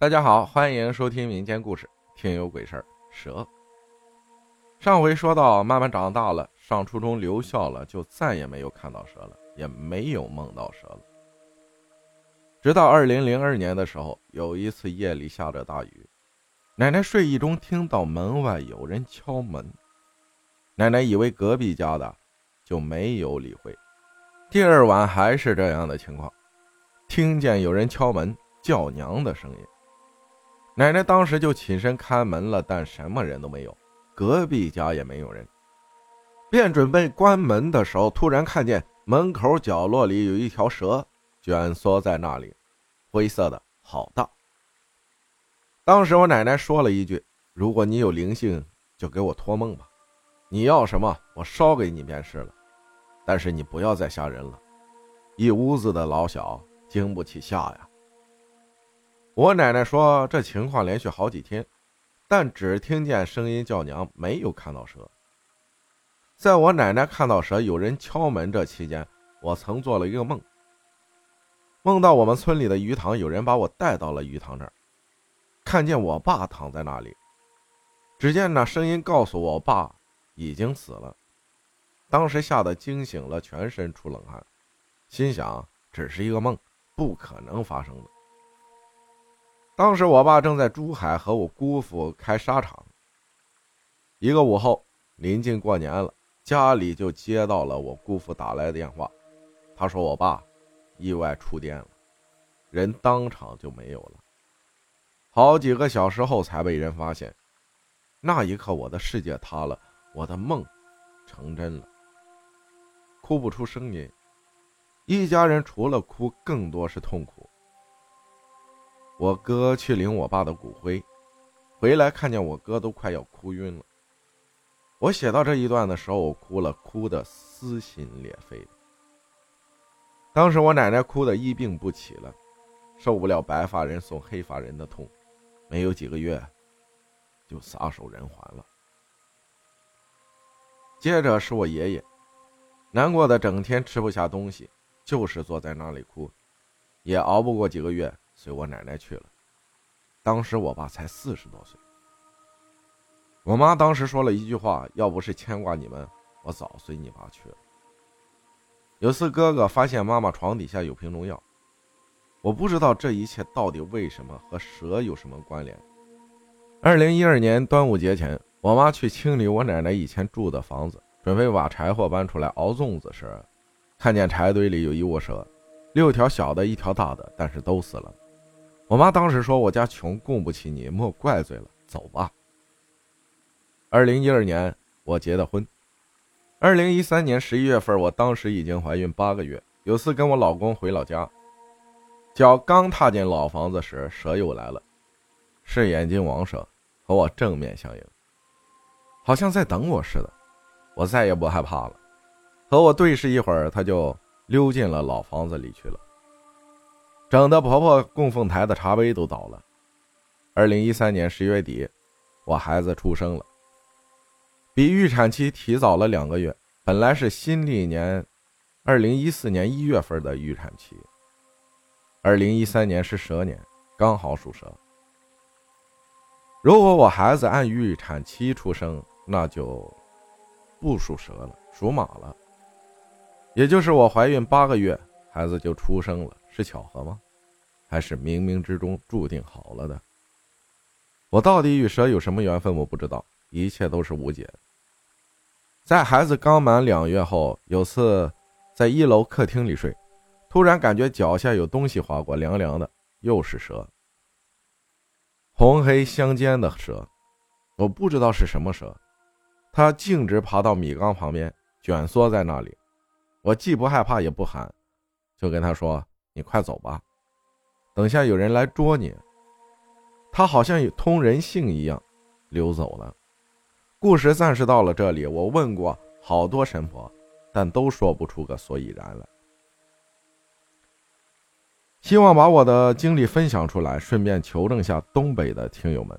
大家好，欢迎收听民间故事，听有鬼事儿。蛇。上回说到，慢慢长大了，上初中留校了，就再也没有看到蛇了，也没有梦到蛇了。直到二零零二年的时候，有一次夜里下着大雨，奶奶睡意中听到门外有人敲门，奶奶以为隔壁家的，就没有理会。第二晚还是这样的情况，听见有人敲门叫娘的声音。奶奶当时就起身开门了，但什么人都没有，隔壁家也没有人，便准备关门的时候，突然看见门口角落里有一条蛇蜷缩在那里，灰色的，好大。当时我奶奶说了一句：“如果你有灵性，就给我托梦吧，你要什么，我烧给你便是了。但是你不要再吓人了，一屋子的老小，经不起吓呀。”我奶奶说，这情况连续好几天，但只听见声音叫娘，没有看到蛇。在我奶奶看到蛇、有人敲门这期间，我曾做了一个梦，梦到我们村里的鱼塘有人把我带到了鱼塘这儿，看见我爸躺在那里。只见那声音告诉，我爸已经死了。当时吓得惊醒了，全身出冷汗，心想只是一个梦，不可能发生的。当时我爸正在珠海和我姑父开沙场。一个午后，临近过年了，家里就接到了我姑父打来的电话，他说我爸意外触电了，人当场就没有了。好几个小时后才被人发现。那一刻，我的世界塌了，我的梦成真了，哭不出声音。一家人除了哭，更多是痛苦。我哥去领我爸的骨灰，回来看见我哥都快要哭晕了。我写到这一段的时候，我哭了，哭得撕心裂肺。当时我奶奶哭得一病不起了，受不了白发人送黑发人的痛，没有几个月就撒手人寰了。接着是我爷爷，难过的整天吃不下东西，就是坐在那里哭，也熬不过几个月。随我奶奶去了，当时我爸才四十多岁。我妈当时说了一句话：“要不是牵挂你们，我早随你爸去了。”有次哥哥发现妈妈床底下有瓶农药，我不知道这一切到底为什么和蛇有什么关联。二零一二年端午节前，我妈去清理我奶奶以前住的房子，准备把柴火搬出来熬粽子时，看见柴堆里有一窝蛇，六条小的，一条大的，但是都死了。我妈当时说：“我家穷，供不起你，莫怪罪了，走吧。”二零一二年我结的婚，二零一三年十一月份，我当时已经怀孕八个月。有次跟我老公回老家，脚刚踏进老房子时，蛇又来了，是眼睛王蛇，和我正面相迎，好像在等我似的。我再也不害怕了，和我对视一会儿，他就溜进了老房子里去了。整的婆婆供奉台的茶杯都倒了。二零一三年十月底，我孩子出生了，比预产期提早了两个月。本来是新历年二零一四年一月份的预产期，二零一三年是蛇年，刚好属蛇。如果我孩子按预产期出生，那就不属蛇了，属马了。也就是我怀孕八个月，孩子就出生了。是巧合吗？还是冥冥之中注定好了的？我到底与蛇有什么缘分？我不知道，一切都是无解。在孩子刚满两月后，有次在一楼客厅里睡，突然感觉脚下有东西划过，凉凉的，又是蛇，红黑相间的蛇，我不知道是什么蛇，它径直爬到米缸旁边，蜷缩在那里。我既不害怕也不喊，就跟他说。你快走吧，等下有人来捉你。他好像有通人性一样，溜走了。故事暂时到了这里。我问过好多神婆，但都说不出个所以然来。希望把我的经历分享出来，顺便求证下东北的听友们，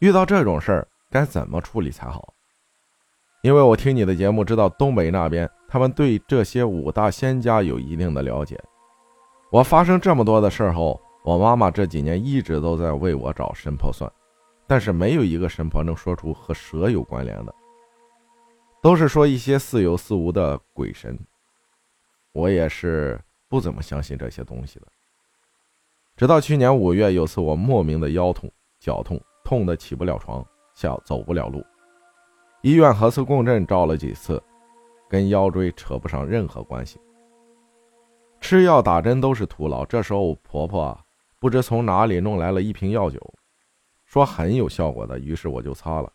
遇到这种事儿该怎么处理才好？因为我听你的节目，知道东北那边他们对这些五大仙家有一定的了解。我发生这么多的事后，我妈妈这几年一直都在为我找神婆算，但是没有一个神婆能说出和蛇有关联的，都是说一些似有似无的鬼神。我也是不怎么相信这些东西的。直到去年五月，有次我莫名的腰痛、脚痛，痛得起不了床，下走不了路。医院核磁共振照了几次，跟腰椎扯不上任何关系。吃药打针都是徒劳。这时候婆婆不知从哪里弄来了一瓶药酒，说很有效果的，于是我就擦了。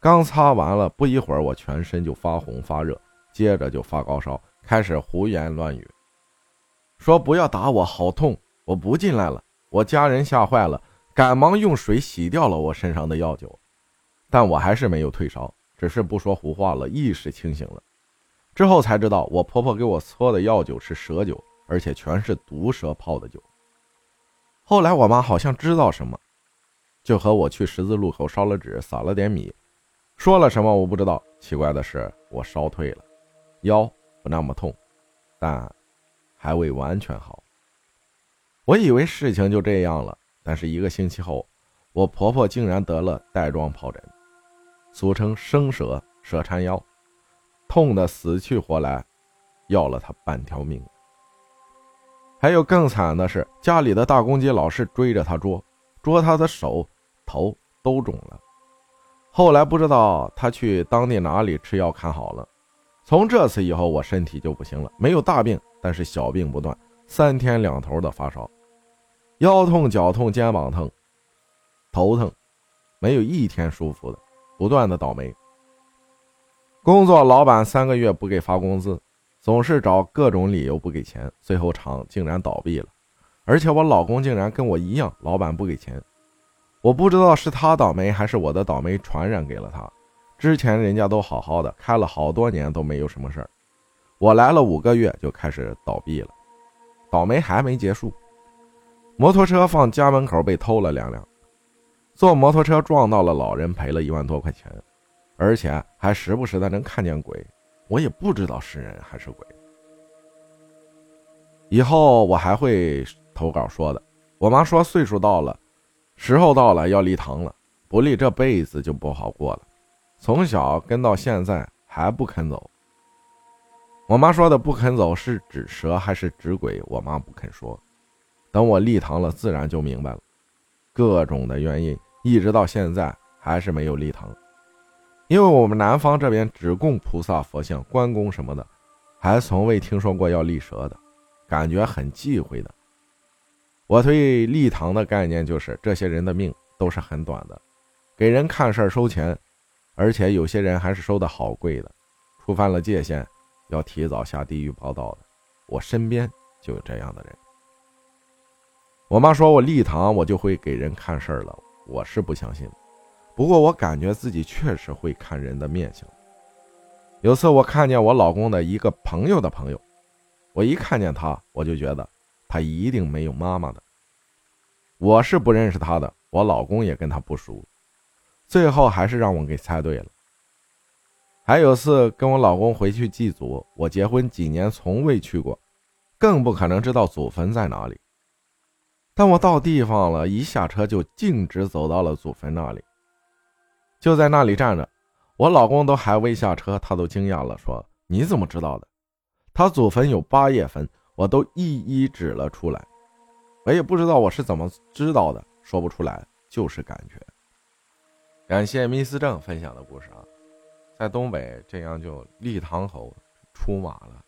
刚擦完了，不一会儿我全身就发红发热，接着就发高烧，开始胡言乱语，说不要打我，好痛。我不进来了，我家人吓坏了，赶忙用水洗掉了我身上的药酒，但我还是没有退烧，只是不说胡话了，意识清醒了。之后才知道，我婆婆给我搓的药酒是蛇酒，而且全是毒蛇泡的酒。后来我妈好像知道什么，就和我去十字路口烧了纸，撒了点米，说了什么我不知道。奇怪的是，我烧退了，腰不那么痛，但还未完全好。我以为事情就这样了，但是一个星期后，我婆婆竟然得了带状疱疹，俗称生蛇蛇缠腰，痛得死去活来，要了她半条命。还有更惨的是，家里的大公鸡老是追着他捉，捉他的手、头都肿了。后来不知道他去当地哪里吃药看好了，从这次以后，我身体就不行了，没有大病，但是小病不断，三天两头的发烧。腰痛、脚痛、肩膀疼、头疼，没有一天舒服的，不断的倒霉。工作，老板三个月不给发工资，总是找各种理由不给钱，最后厂竟然倒闭了。而且我老公竟然跟我一样，老板不给钱。我不知道是他倒霉，还是我的倒霉传染给了他。之前人家都好好的，开了好多年都没有什么事儿，我来了五个月就开始倒闭了，倒霉还没结束。摩托车放家门口被偷了两辆，坐摩托车撞到了老人，赔了一万多块钱，而且还时不时的能看见鬼，我也不知道是人还是鬼。以后我还会投稿说的。我妈说岁数到了，时候到了要立堂了，不立这辈子就不好过了。从小跟到现在还不肯走。我妈说的不肯走是指蛇还是指鬼？我妈不肯说。等我立堂了，自然就明白了。各种的原因，一直到现在还是没有立堂。因为我们南方这边只供菩萨、佛像、关公什么的，还从未听说过要立蛇的，感觉很忌讳的。我对立堂的概念就是，这些人的命都是很短的，给人看事儿收钱，而且有些人还是收的好贵的，触犯了界限，要提早下地狱报道的。我身边就有这样的人。我妈说我立堂，我就会给人看事儿了。我是不相信，不过我感觉自己确实会看人的面相。有次我看见我老公的一个朋友的朋友，我一看见他，我就觉得他一定没有妈妈的。我是不认识他的，我老公也跟他不熟，最后还是让我给猜对了。还有次跟我老公回去祭祖，我结婚几年从未去过，更不可能知道祖坟在哪里。但我到地方了，一下车就径直走到了祖坟那里，就在那里站着。我老公都还未下车，他都惊讶了，说：“你怎么知道的？”他祖坟有八叶坟，我都一一指了出来。我也不知道我是怎么知道的，说不出来，就是感觉。感谢密斯正分享的故事啊，在东北这样就立堂口出马了。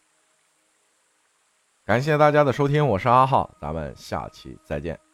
感谢大家的收听，我是阿浩，咱们下期再见。